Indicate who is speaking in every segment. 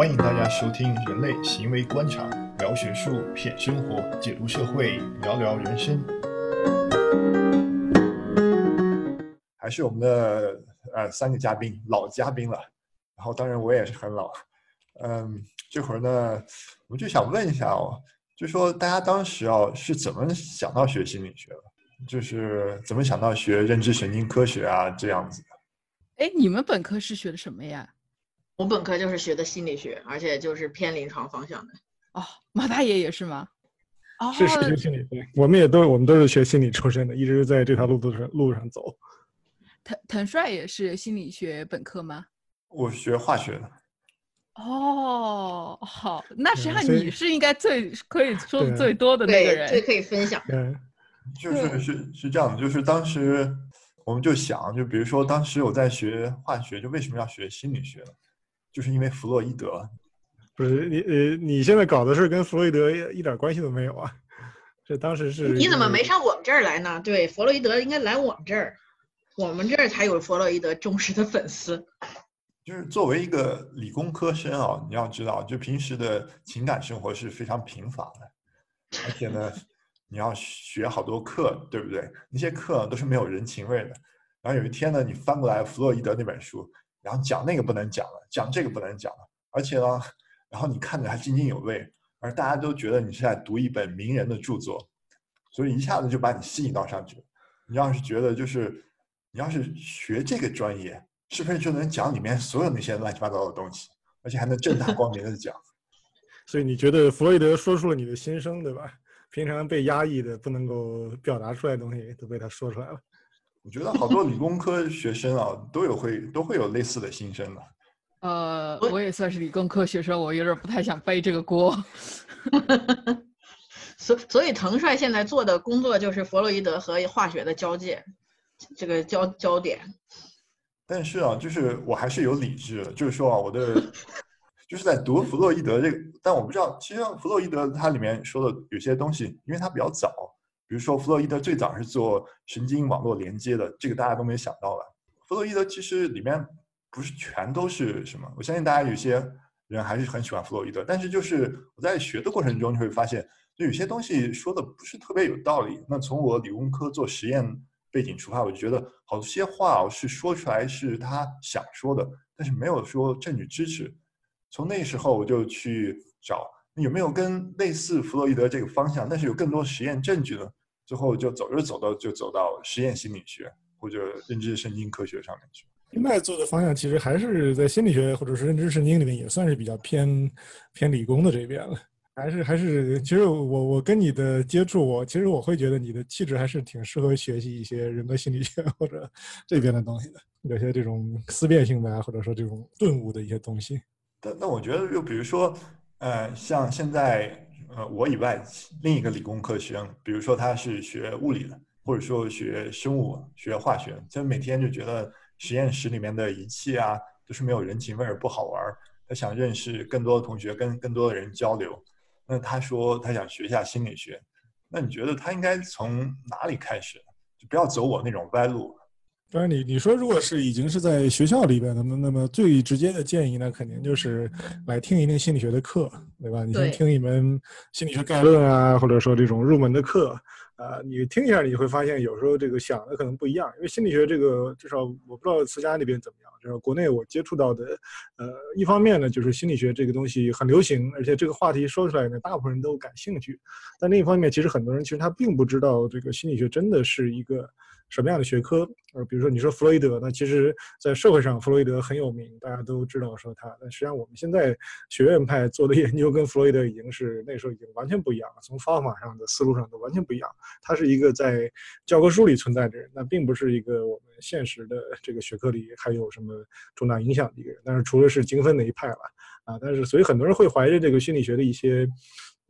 Speaker 1: 欢迎大家收听《人类行为观察》，聊学术，品生活，解读社会，聊聊人生。还是我们的呃三个嘉宾，老嘉宾了。然后当然我也是很老。嗯，这会儿呢，我就想问一下哦，就说大家当时啊是怎么想到学心理学的？就是怎么想到学认知神经科学啊这样子
Speaker 2: 的？哎，你们本科是学的什么呀？
Speaker 3: 我本科就是学的心理学，而且就是偏临床方向的。
Speaker 2: 哦，马大爷也是吗？
Speaker 4: 哦，是学心理对，我们也都我们都是学心理出身的，一直在这条路途上路上走。
Speaker 2: 滕滕帅也是心理学本科吗？
Speaker 1: 我学化学的。
Speaker 2: 哦，好，那实际上你是应该最可以说的最多的那个人，
Speaker 3: 最可以分享。
Speaker 4: 嗯，
Speaker 1: 就是是是这样的，就是当时我们就想，就比如说当时我在学化学，就为什么要学心理学呢？就是因为弗洛伊德，
Speaker 4: 不是你呃，你现在搞的事跟弗洛伊德一点关系都没有啊？这当时是
Speaker 3: 你怎么没上我们这儿来呢？对，弗洛伊德应该来我们这儿，我们这儿才有弗洛伊德忠实的粉丝。
Speaker 1: 就是作为一个理工科生啊，你要知道，就平时的情感生活是非常贫乏的，而且呢，你要学好多课，对不对？那些课都是没有人情味的。然后有一天呢，你翻过来弗洛伊德那本书。然后讲那个不能讲了，讲这个不能讲了，而且呢，然后你看着还津津有味，而大家都觉得你是在读一本名人的著作，所以一下子就把你吸引到上去了。你要是觉得就是你要是学这个专业，是不是就能讲里面所有那些乱七八糟的东西，而且还能正大光明的讲？
Speaker 4: 所以你觉得弗洛伊德说出了你的心声，对吧？平常被压抑的不能够表达出来的东西，都被他说出来了。
Speaker 1: 我觉得好多理工科学生啊，都有会都会有类似的心声的。
Speaker 2: 呃，我也算是理工科学生，我有点不太想背这个锅。
Speaker 3: 所所以，滕帅现在做的工作就是弗洛伊德和化学的交界，这个交焦点。
Speaker 1: 但是啊，就是我还是有理智的，就是说啊，我的 就是在读弗洛伊德这个，但我不知道，其实弗洛伊德他里面说的有些东西，因为他比较早。比如说，弗洛伊德最早是做神经网络连接的，这个大家都没想到吧？弗洛伊德其实里面不是全都是什么，我相信大家有些人还是很喜欢弗洛伊德，但是就是我在学的过程中，就会发现，就有些东西说的不是特别有道理。那从我理工科做实验背景出发，我就觉得好些话是说出来是他想说的，但是没有说证据支持。从那时候我就去找有没有跟类似弗洛伊德这个方向，但是有更多实验证据呢？最后就走着走到就走到实验心理学或者认知神经科学上面去。
Speaker 4: 现在做的方向其实还是在心理学或者是认知神经里面也算是比较偏偏理工的这边了。还是还是，其实我我跟你的接触，我其实我会觉得你的气质还是挺适合学习一些人格心理学或者这边的东西的，有些这种思辨性的啊，或者说这种顿悟的一些东西。
Speaker 1: 但那我觉得，就比如说，呃，像现在。呃，我以外另一个理工科学生，比如说他是学物理的，或者说学生物、学化学，就每天就觉得实验室里面的仪器啊都是没有人情味儿，不好玩儿。他想认识更多的同学，跟更多的人交流。那他说他想学一下心理学，那你觉得他应该从哪里开始？就不要走我那种歪路。
Speaker 4: 当然，你你说如果是已经是在学校里边的，那那么最直接的建议呢，肯定就是来听一听心理学的课，对吧？你先听一门心理学概论啊，或者说这种入门的课，啊，你听一下，你会发现有时候这个想的可能不一样。因为心理学这个，至少我不知道慈家那边怎么样，就是国内我接触到的，呃，一方面呢，就是心理学这个东西很流行，而且这个话题说出来呢，大部分人都感兴趣。但另一方面，其实很多人其实他并不知道这个心理学真的是一个。什么样的学科？呃，比如说你说弗洛伊德，那其实，在社会上弗洛伊德很有名，大家都知道说他。但实际上，我们现在学院派做的研究跟弗洛伊德已经是那时候已经完全不一样了，从方法上的思路上都完全不一样。他是一个在教科书里存在的人，那并不是一个我们现实的这个学科里还有什么重大影响的一个人。但是除了是精分那一派了啊，但是所以很多人会怀着这个心理学的一些。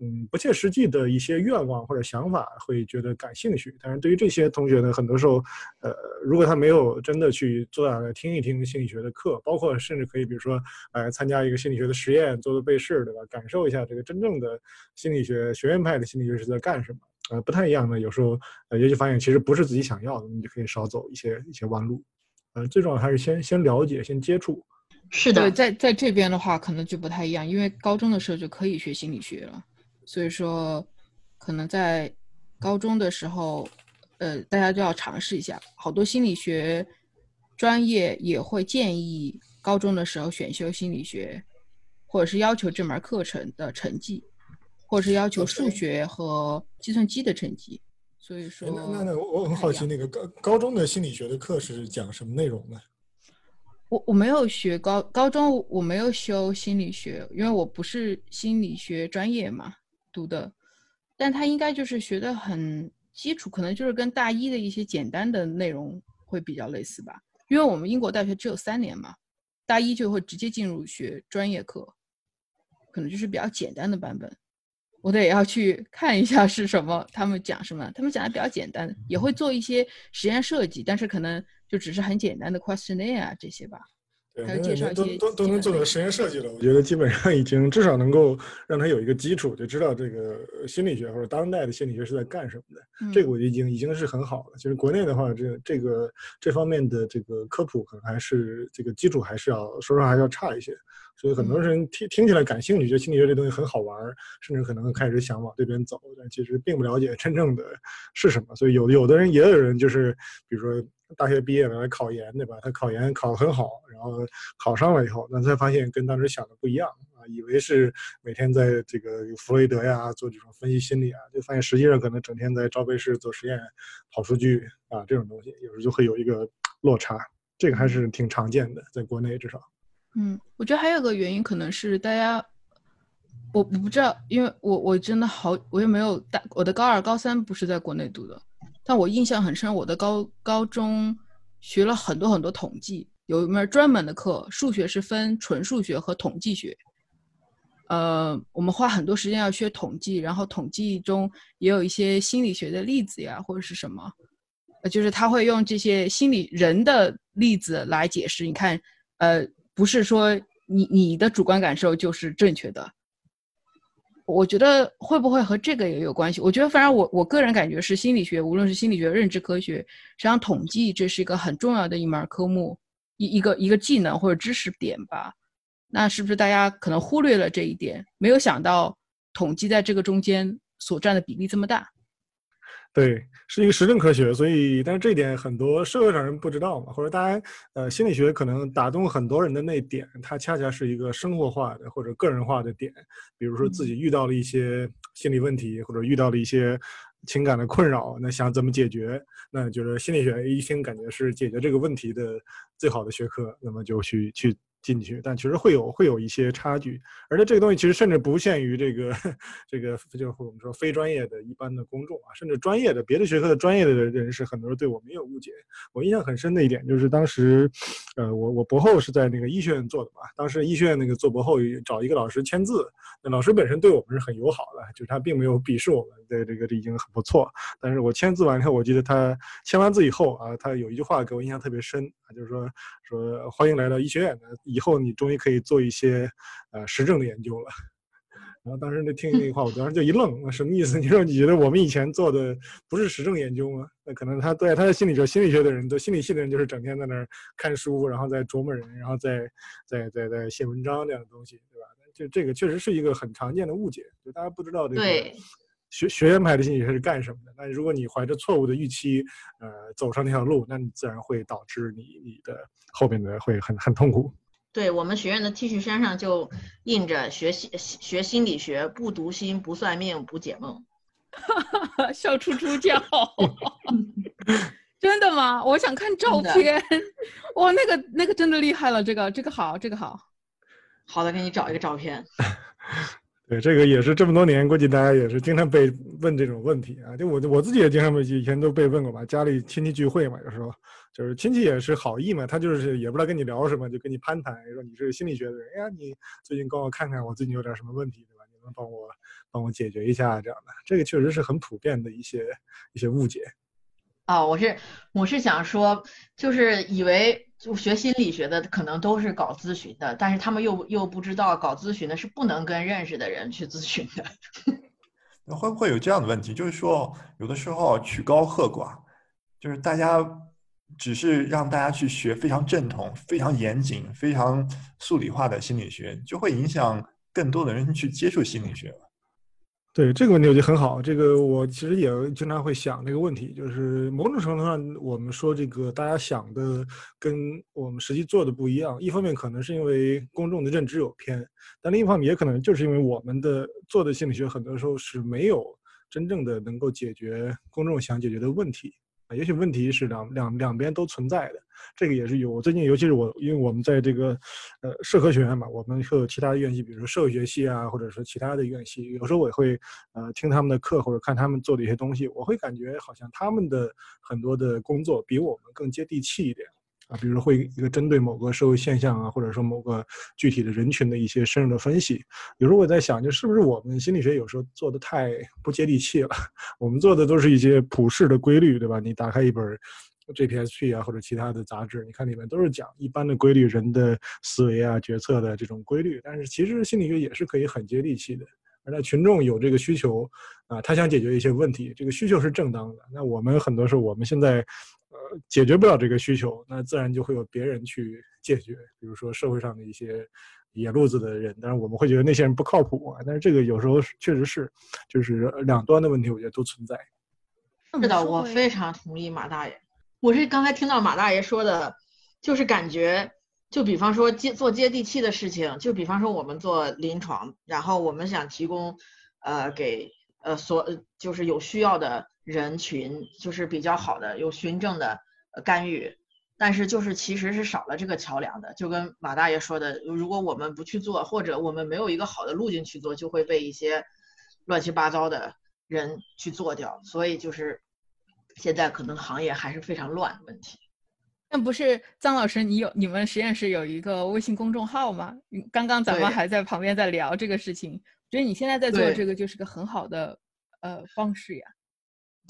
Speaker 4: 嗯，不切实际的一些愿望或者想法会觉得感兴趣，但是对于这些同学呢，很多时候，呃，如果他没有真的去坐下来听一听心理学的课，包括甚至可以比如说，呃参加一个心理学的实验，做做背试，对吧？感受一下这个真正的心理学学院派的心理学是在干什么？呃，不太一样的，有时候呃，也许发现其实不是自己想要的，你就可以少走一些一些弯路。呃，最重要还是先先了解，先接触。
Speaker 3: 是的，
Speaker 2: 在在这边的话可能就不太一样，因为高中的时候就可以学心理学了，所以说可能在高中的时候，呃，大家就要尝试一下，好多心理学专业也会建议高中的时候选修心理学，或者是要求这门课程的成绩。或者是要求数学和计算机的成绩，所以说
Speaker 4: 那那那我很好奇，那个高高中的心理学的课是讲什么内容呢？
Speaker 2: 我我没有学高高中，我没有修心理学，因为我不是心理学专业嘛读的，但他应该就是学的很基础，可能就是跟大一的一些简单的内容会比较类似吧。因为我们英国大学只有三年嘛，大一就会直接进入学专业课，可能就是比较简单的版本。我得要去看一下是什么，他们讲什么？他们讲的比较简单，也会做一些实验设计，但是可能就只是很简单的 questionnaire 啊这些吧。
Speaker 4: 对，
Speaker 2: 还有介绍一
Speaker 4: 些都都能做到实验设计了，我觉得基本上已经至少能够让他有一个基础，就知道这个心理学或者当代的心理学是在干什么的。这个我觉得已经已经是很好了。其实国内的话，这这个这方面的这个科普可能还是这个基础还是要说实话还是要差一些。所以很多人听听起来感兴趣，觉得心理学这东西很好玩，甚至可能开始想往这边走，但其实并不了解真正的是什么。所以有有的人也有人就是，比如说大学毕业了来考研，对吧？他考研考得很好，然后考上了以后，那才发现跟当时想的不一样啊，以为是每天在这个弗洛伊德呀做这种分析心理啊，就发现实际上可能整天在招标室做实验、跑数据啊这种东西，有时候就会有一个落差。这个还是挺常见的，在国内至少。
Speaker 2: 嗯，我觉得还有个原因可能是大家，我我不知道，因为我我真的好，我也没有大，我的高二、高三不是在国内读的，但我印象很深，我的高高中学了很多很多统计，有一门专门的课，数学是分纯数学和统计学，呃，我们花很多时间要学统计，然后统计中也有一些心理学的例子呀，或者是什么，就是他会用这些心理人的例子来解释，你看，呃。不是说你你的主观感受就是正确的，我觉得会不会和这个也有关系？我觉得反正我我个人感觉是心理学，无论是心理学、认知科学，实际上统计这是一个很重要的一门科目，一一个一个技能或者知识点吧。那是不是大家可能忽略了这一点，没有想到统计在这个中间所占的比例这么大？
Speaker 4: 对，是一个实证科学，所以但是这一点很多社会上人不知道嘛，或者大家呃心理学可能打动很多人的那点，它恰恰是一个生活化的或者个人化的点，比如说自己遇到了一些心理问题，或者遇到了一些情感的困扰，那想怎么解决？那就是心理学一听感觉是解决这个问题的最好的学科，那么就去去。进去，但其实会有会有一些差距，而且这个东西其实甚至不限于这个 这个就是我们说非专业的一般的公众啊，甚至专业的别的学科的专业的人士，很多人对我们也有误解。我印象很深的一点就是当时，呃，我我博后是在那个医学院做的嘛，当时医学院那个做博后找一个老师签字，那老师本身对我们是很友好的，就是他并没有鄙视我们，对这个这已经很不错。但是我签字完以后，我记得他签完字以后啊，他有一句话给我印象特别深啊，就是说说欢迎来到医学院的。以后你终于可以做一些，呃，实证的研究了。然后当时那听那句话，我当时就一愣，什么意思？你说你觉得我们以前做的不是实证研究吗？那可能他对他的心理学、心理学的人，对心理系的人，就是整天在那儿看书，然后在琢磨人，然后在在在在写文章这样的东西，对吧？就这个确实是一个很常见的误解，就大家不知道这个学学院派的心理学是干什么的。那如果你怀着错误的预期，呃，走上那条路，那你自然会导致你你的后面的会很很痛苦。
Speaker 3: 对我们学院的 T 恤衫上就印着“学心学心理学，不读心，不算命，不解梦 ”，
Speaker 2: 笑出猪叫。真的吗？我想看照片。哇，那个那个真的厉害了，这个这个好，这个好。
Speaker 3: 好的，给你找一个照片。
Speaker 4: 对，这个也是这么多年，估计大家也是经常被问这种问题啊。就我我自己也经常被以前都被问过吧，家里亲戚聚会嘛，有时候就是亲戚也是好意嘛，他就是也不知道跟你聊什么，就跟你攀谈，说你是心理学的人，哎呀，你最近帮我看看，我最近有点什么问题，对吧？你能帮我帮我解决一下这样的，这个确实是很普遍的一些一些误解。
Speaker 3: 哦，我是我是想说，就是以为就学心理学的可能都是搞咨询的，但是他们又又不知道搞咨询的是不能跟认识的人去咨询的。
Speaker 1: 会不会有这样的问题？就是说，有的时候曲高和寡，就是大家只是让大家去学非常正统、非常严谨、非常数理化的心理学，就会影响更多的人去接触心理学了。
Speaker 4: 对这个问题，我觉得很好。这个我其实也经常会想这个问题，就是某种程度上，我们说这个大家想的跟我们实际做的不一样。一方面可能是因为公众的认知有偏，但另一方面也可能就是因为我们的做的心理学很多时候是没有真正的能够解决公众想解决的问题。也许问题是两两两边都存在的，这个也是有。最近尤其是我，因为我们在这个，呃，社科学院嘛，我们会有其他的院系，比如说社会学系啊，或者说其他的院系，有时候我也会，呃，听他们的课或者看他们做的一些东西，我会感觉好像他们的很多的工作比我们更接地气一点。啊，比如说会一个针对某个社会现象啊，或者说某个具体的人群的一些深入的分析。有时候我在想，就是不是我们心理学有时候做的太不接地气了？我们做的都是一些普世的规律，对吧？你打开一本 JPSP 啊，或者其他的杂志，你看里面都是讲一般的规律，人的思维啊、决策的这种规律。但是其实心理学也是可以很接地气的。而在群众有这个需求啊，他想解决一些问题，这个需求是正当的。那我们很多时候我们现在。呃，解决不了这个需求，那自然就会有别人去解决。比如说社会上的一些野路子的人，但是我们会觉得那些人不靠谱啊。但是这个有时候确实是，就是两端的问题，我觉得都存在。
Speaker 3: 是的，我非常同意马大爷。我是刚才听到马大爷说的，就是感觉，就比方说接做接地气的事情，就比方说我们做临床，然后我们想提供，呃，给呃所就是有需要的。人群就是比较好的，有循证的干预，但是就是其实是少了这个桥梁的。就跟马大爷说的，如果我们不去做，或者我们没有一个好的路径去做，就会被一些乱七八糟的人去做掉。所以就是现在可能行业还是非常乱的问题。
Speaker 2: 那不是张老师，你有你们实验室有一个微信公众号吗？刚刚咱们还在旁边在聊这个事情，觉得你现在在做这个就是个很好的呃方式呀。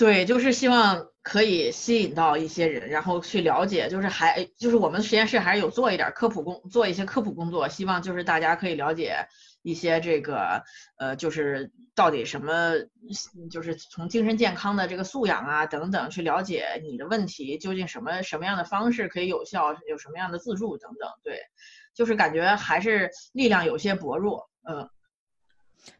Speaker 3: 对，就是希望可以吸引到一些人，然后去了解，就是还就是我们实验室还是有做一点科普工，做一些科普工作，希望就是大家可以了解一些这个呃，就是到底什么，就是从精神健康的这个素养啊等等去了解你的问题究竟什么什么样的方式可以有效，有什么样的自助等等。对，就是感觉还是力量有些薄弱，嗯。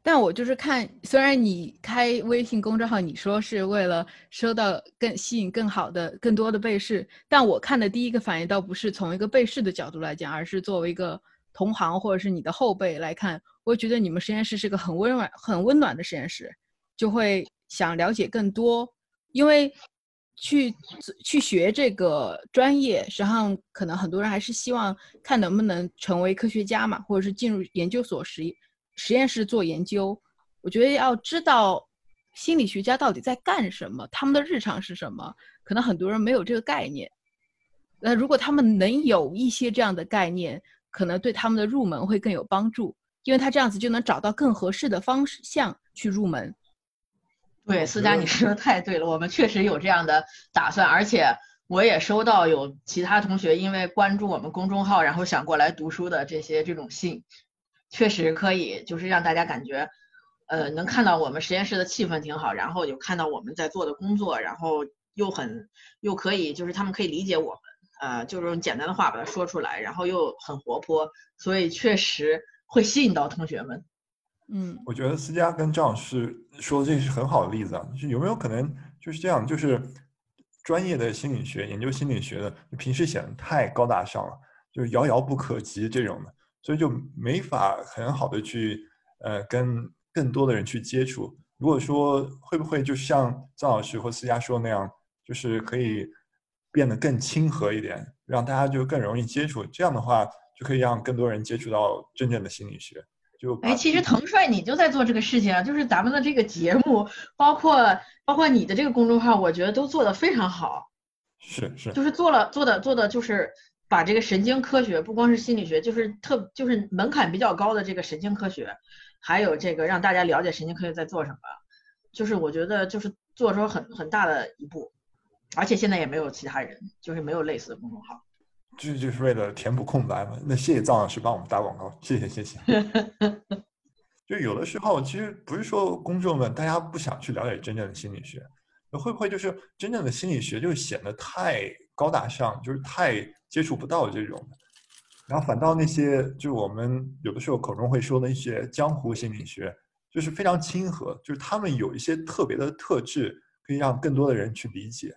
Speaker 2: 但我就是看，虽然你开微信公众号，你说是为了收到更吸引更好的、更多的被试，但我看的第一个反应倒不是从一个被试的角度来讲，而是作为一个同行或者是你的后辈来看，我觉得你们实验室是个很温暖、很温暖的实验室，就会想了解更多，因为去去学这个专业，实际上可能很多人还是希望看能不能成为科学家嘛，或者是进入研究所实。实验室做研究，我觉得要知道心理学家到底在干什么，他们的日常是什么，可能很多人没有这个概念。那如果他们能有一些这样的概念，可能对他们的入门会更有帮助，因为他这样子就能找到更合适的方向去入门。
Speaker 3: 对，思佳，你说的太对了，我们确实有这样的打算，而且我也收到有其他同学因为关注我们公众号，然后想过来读书的这些这种信。确实可以，就是让大家感觉，呃，能看到我们实验室的气氛挺好，然后有看到我们在做的工作，然后又很又可以，就是他们可以理解我们，呃，就是用简单的话把它说出来，然后又很活泼，所以确实会吸引到同学们。
Speaker 2: 嗯，
Speaker 1: 我觉得思佳跟张老师说的这是很好的例子啊，就是有没有可能就是这样，就是专业的心理学研究心理学的，平时显得太高大上了，就是遥遥不可及这种的。所以就没法很好的去，呃，跟更多的人去接触。如果说会不会就像张老师或思佳说那样，就是可以变得更亲和一点，让大家就更容易接触。这样的话，就可以让更多人接触到真正的心理学。就
Speaker 3: 哎，其实腾帅你就在做这个事情啊，就是咱们的这个节目，包括包括你的这个公众号，我觉得都做得非常好。
Speaker 1: 是是。
Speaker 3: 就是做了做的做的就是。把这个神经科学，不光是心理学，就是特就是门槛比较高的这个神经科学，还有这个让大家了解神经科学在做什么，就是我觉得就是做出很很大的一步，而且现在也没有其他人，就是没有类似的公众号，
Speaker 1: 这就是为了填补空白嘛。那谢谢藏老师帮我们打广告，谢谢谢谢。就有的时候其实不是说公众们大家不想去了解真正的心理学，那会不会就是真正的心理学就显得太。高大上，就是太接触不到这种的。然后反倒那些就是我们有的时候口中会说的一些江湖心理学，就是非常亲和，就是他们有一些特别的特质，可以让更多的人去理解，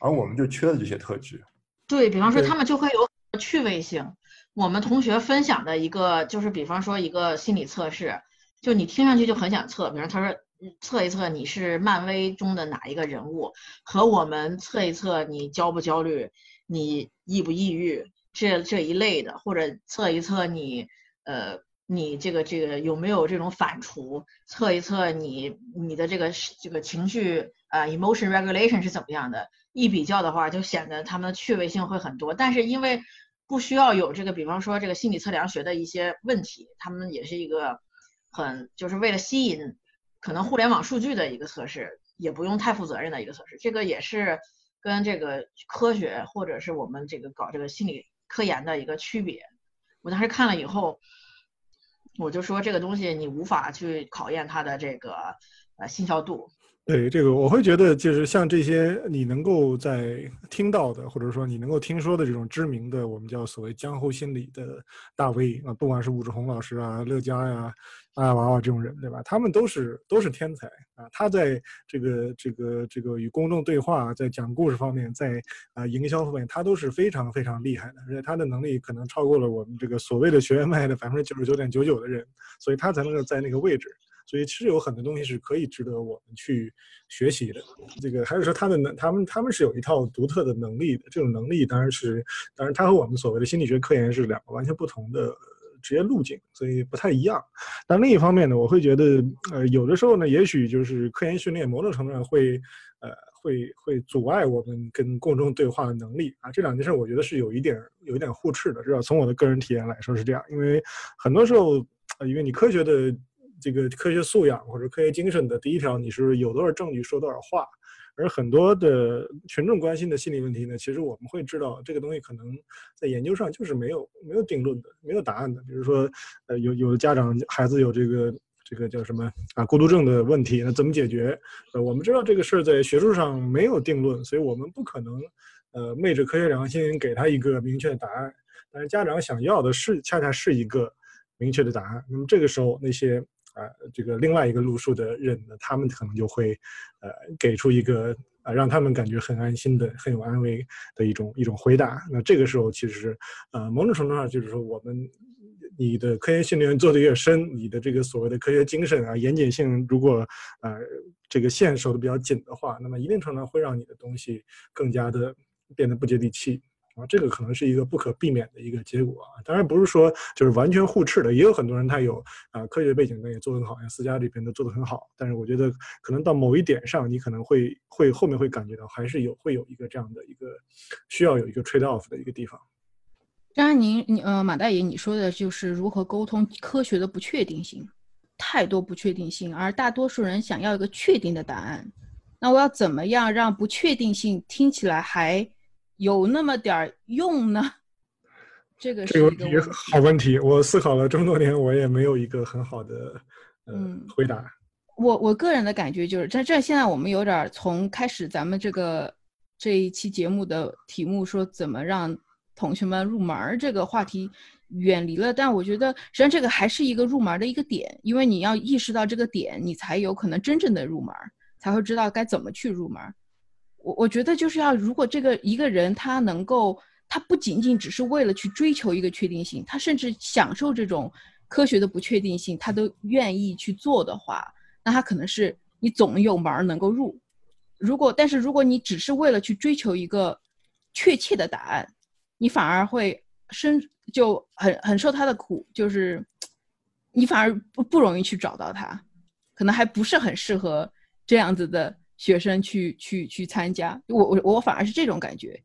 Speaker 1: 而我们就缺了这些特质。
Speaker 3: 对比方说，他们就会有趣味性。我们同学分享的一个就是，比方说一个心理测试，就你听上去就很想测。比如他说测一测你是漫威中的哪一个人物，和我们测一测你焦不焦虑，你抑不抑郁。这这一类的，或者测一测你，呃，你这个这个有没有这种反刍？测一测你你的这个这个情绪啊，emotion regulation 是怎么样的？一比较的话，就显得他们的趣味性会很多。但是因为不需要有这个，比方说这个心理测量学的一些问题，他们也是一个很就是为了吸引可能互联网数据的一个测试，也不用太负责任的一个测试。这个也是跟这个科学或者是我们这个搞这个心理。科研的一个区别，我当时看了以后，我就说这个东西你无法去考验它的这个呃信效度。
Speaker 4: 对这个，我会觉得就是像这些你能够在听到的，或者说你能够听说的这种知名的，我们叫所谓江湖心理的大 V 啊，不管是武志红老师啊、乐嘉呀、阿娃娃这种人，对吧？他们都是都是天才啊！他在这个这个这个与公众对话，在讲故事方面，在啊营销方面，他都是非常非常厉害的，而且他的能力可能超过了我们这个所谓的学院派的百分之九十九点九九的人，所以他才能够在那个位置。所以其实有很多东西是可以值得我们去学习的。这个还是说他的能，他们他们是有一套独特的能力的。这种能力当然是，当然他和我们所谓的心理学科研是两个完全不同的职业路径，所以不太一样。但另一方面呢，我会觉得，呃，有的时候呢，也许就是科研训练某种程度上会，呃，会会阻碍我们跟公众对话的能力啊。这两件事我觉得是有一点有一点互斥的，至少从我的个人体验来说是这样。因为很多时候，因为你科学的。这个科学素养或者科学精神的第一条，你是有多少证据说多少话，而很多的群众关心的心理问题呢？其实我们会知道，这个东西可能在研究上就是没有没有定论的，没有答案的。比如说，呃，有有的家长孩子有这个这个叫什么啊孤独症的问题，那怎么解决？呃，我们知道这个事儿在学术上没有定论，所以我们不可能呃昧着科学良心给他一个明确的答案。但是家长想要的是恰恰是一个明确的答案。那么这个时候那些。啊，这个另外一个路数的人呢，他们可能就会，呃，给出一个啊，让他们感觉很安心的、很有安慰的一种一种回答。那这个时候，其实，呃，某种程度上就是说，我们你的科研训练做的越深，你的这个所谓的科学精神啊、严谨性，如果呃这个线守的比较紧的话，那么一定程度上会让你的东西更加的变得不接地气。啊，这个可能是一个不可避免的一个结果啊。当然不是说就是完全互斥的，也有很多人他有啊科学背景的也做得很好，像思佳这边都做得很好。但是我觉得可能到某一点上，你可能会会后面会感觉到还是有会有一个这样的一个需要有一个 trade off 的一个地方。
Speaker 2: 张安宁，你呃马大爷你说的就是如何沟通科学的不确定性，太多不确定性，而大多数人想要一个确定的答案。那我要怎么样让不确定性听起来还？有那么点儿用呢？这个
Speaker 4: 这个问题好问题，我思考了这么多年，我也没有一个很好的嗯回答。
Speaker 2: 我我个人的感觉就是，这这现在我们有点从开始咱们这个这一期节目的题目说怎么让同学们入门这个话题远离了，但我觉得实际上这个还是一个入门的一个点，因为你要意识到这个点，你才有可能真正的入门，才会知道该怎么去入门。我我觉得就是要，如果这个一个人他能够，他不仅仅只是为了去追求一个确定性，他甚至享受这种科学的不确定性，他都愿意去做的话，那他可能是你总有门能够入。如果但是如果你只是为了去追求一个确切的答案，你反而会生就很很受他的苦，就是你反而不不容易去找到他，可能还不是很适合这样子的。学生去去去参加，我我我反而是这种感觉。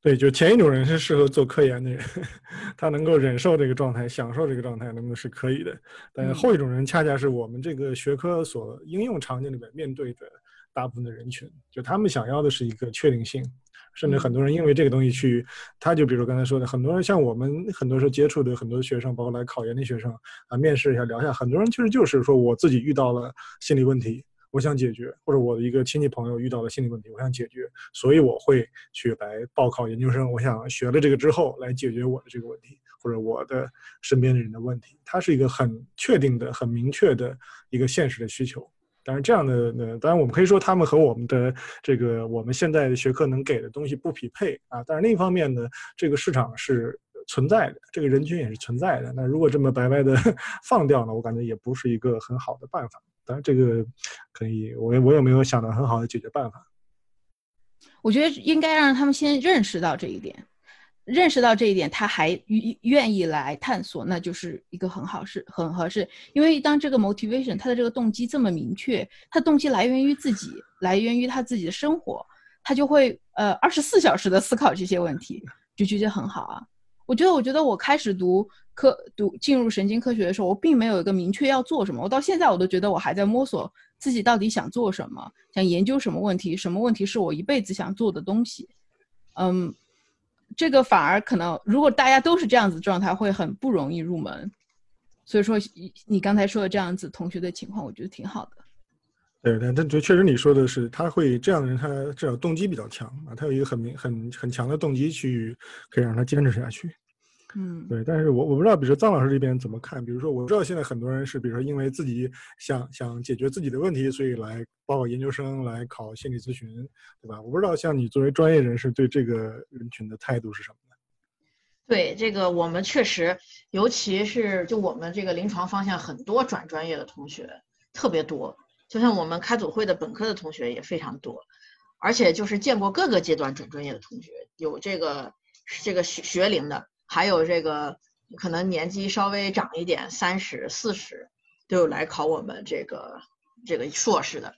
Speaker 4: 对，就前一种人是适合做科研的人，他能够忍受这个状态，享受这个状态，那么是可以的。但后一种人恰恰是我们这个学科所应用场景里面面对的大部分的人群，就他们想要的是一个确定性，甚至很多人因为这个东西去，他就比如刚才说的，很多人像我们很多时候接触的很多学生，包括来考研的学生啊，面试一下聊一下，很多人其实就是说我自己遇到了心理问题。我想解决，或者我的一个亲戚朋友遇到了心理问题，我想解决，所以我会去来报考研究生。我想学了这个之后来解决我的这个问题，或者我的身边的人的问题。它是一个很确定的、很明确的一个现实的需求。当然，这样的呢，当然我们可以说他们和我们的这个我们现在的学科能给的东西不匹配啊。但是另一方面呢，这个市场是存在的，这个人群也是存在的。那如果这么白白的 放掉呢，我感觉也不是一个很好的办法。当然，这个可以，我我也没有想到很好的解决办法。
Speaker 2: 我觉得应该让他们先认识到这一点，认识到这一点，他还愿意来探索，那就是一个很好事，很合适。因为当这个 motivation，他的这个动机这么明确，他动机来源于自己，来源于他自己的生活，他就会呃二十四小时的思考这些问题，就觉得很好啊。我觉得，我觉得我开始读科读进入神经科学的时候，我并没有一个明确要做什么。我到现在我都觉得我还在摸索自己到底想做什么，想研究什么问题，什么问题是我一辈子想做的东西。嗯，这个反而可能，如果大家都是这样子状态，会很不容易入门。所以说，你刚才说的这样子同学的情况，我觉得挺好的。
Speaker 4: 对，但但确实你说的是，他会这样的人，他至少动机比较强啊，他有一个很明、很很强的动机去可以让他坚持下去。
Speaker 2: 嗯，
Speaker 4: 对。但是我我不知道，比如说臧老师这边怎么看？比如说，我知道现在很多人是，比如说因为自己想想解决自己的问题，所以来报研究生，来考心理咨询，对吧？我不知道像你作为专业人士对这个人群的态度是什么呢？
Speaker 3: 对这个，我们确实，尤其是就我们这个临床方向，很多转专业的同学特别多。就像我们开组会的本科的同学也非常多，而且就是见过各个阶段转专业的同学，有这个这个学学龄的，还有这个可能年纪稍微长一点，三十四十都有来考我们这个这个硕士的。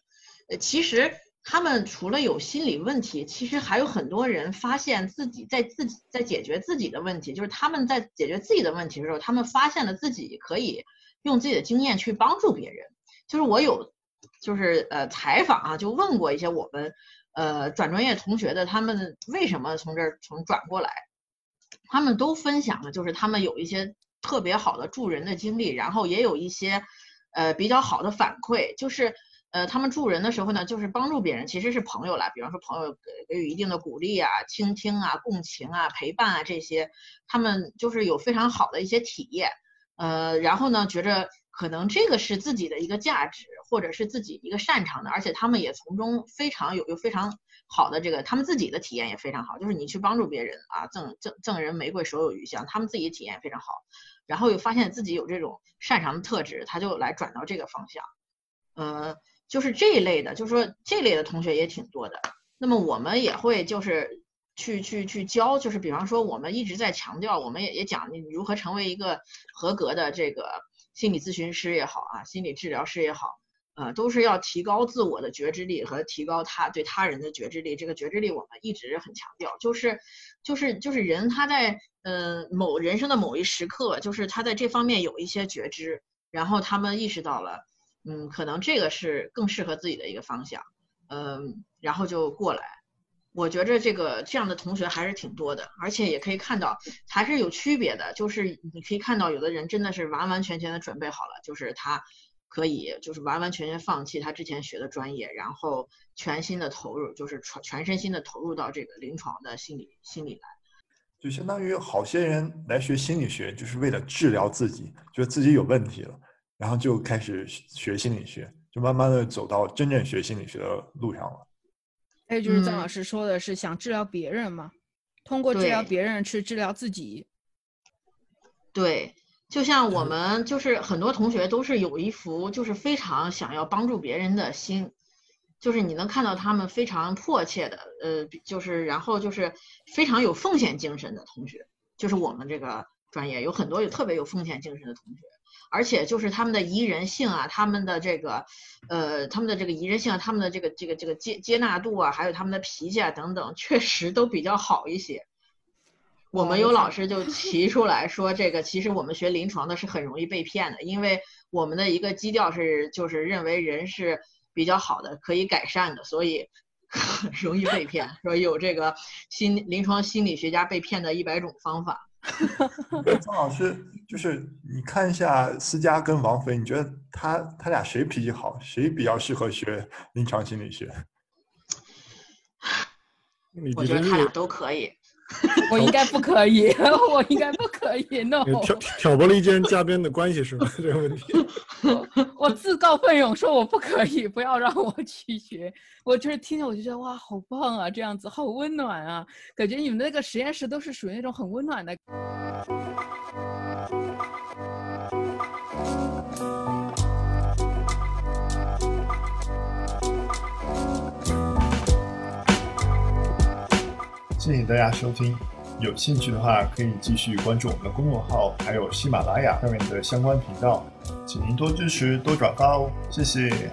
Speaker 3: 呃，其实他们除了有心理问题，其实还有很多人发现自己在自己在解决自己的问题，就是他们在解决自己的问题的时候，他们发现了自己可以用自己的经验去帮助别人。就是我有。就是呃采访啊，就问过一些我们呃转专业同学的，他们为什么从这儿从转过来，他们都分享了，就是他们有一些特别好的助人的经历，然后也有一些呃比较好的反馈，就是呃他们助人的时候呢，就是帮助别人其实是朋友来，比方说朋友给给予一定的鼓励啊、倾听啊、共情啊、陪伴啊这些，他们就是有非常好的一些体验，呃然后呢觉着。可能这个是自己的一个价值，或者是自己一个擅长的，而且他们也从中非常有有非常好的这个，他们自己的体验也非常好。就是你去帮助别人啊，赠赠赠人玫瑰手有余香，他们自己体验非常好，然后又发现自己有这种擅长的特质，他就来转到这个方向。呃，就是这一类的，就是说这类的同学也挺多的。那么我们也会就是去去去教，就是比方说我们一直在强调，我们也也讲你如何成为一个合格的这个。心理咨询师也好啊，心理治疗师也好，呃，都是要提高自我的觉知力和提高他对他人的觉知力。这个觉知力我们一直很强调，就是就是就是人他在呃某人生的某一时刻，就是他在这方面有一些觉知，然后他们意识到了，嗯，可能这个是更适合自己的一个方向，嗯，然后就过来。我觉着这个这样的同学还是挺多的，而且也可以看到还是有区别的。就是你可以看到，有的人真的是完完全全的准备好了，就是他可以就是完完全全放弃他之前学的专业，然后全心的投入，就是全全身心的投入到这个临床的心理心理来。
Speaker 1: 就相当于好些人来学心理学，就是为了治疗自己，觉得自己有问题了，然后就开始学心理学，就慢慢的走到真正学心理学的路上了。
Speaker 2: 还有就是张老师说的是想治疗别人嘛，通过治疗别人去治疗自己。
Speaker 3: 对，就像我们就是很多同学都是有一副就是非常想要帮助别人的心，就是你能看到他们非常迫切的，呃，就是然后就是非常有奉献精神的同学，就是我们这个专业有很多有特别有奉献精神的同学。而且就是他们的宜人性啊，他们的这个，呃，他们的这个宜人性啊，他们的这个这个这个接接纳度啊，还有他们的脾气啊等等，确实都比较好一些。我们有老师就提出来说，这个其实我们学临床的是很容易被骗的，因为我们的一个基调是就是认为人是比较好的，可以改善的，所以很 容易被骗。说有这个心临床心理学家被骗的一百种方法。
Speaker 1: 张老师，就是你看一下思佳跟王菲，你觉得他他俩谁脾气好，谁比较适合学临床心理学？
Speaker 3: 我觉得他俩都可以。
Speaker 2: 我应该不可以，我应该不可以。no，
Speaker 4: 挑挑拨离间嘉宾的关系是吗？这个问题，
Speaker 2: 我自告奋勇说我不可以，不要让我去学。我就是听着我就觉得哇，好棒啊，这样子好温暖啊，感觉你们那个实验室都是属于那种很温暖的。
Speaker 1: 谢谢大家收听，有兴趣的话可以继续关注我们的公众号，还有喜马拉雅上面的相关频道，请您多支持、多转发哦，谢谢。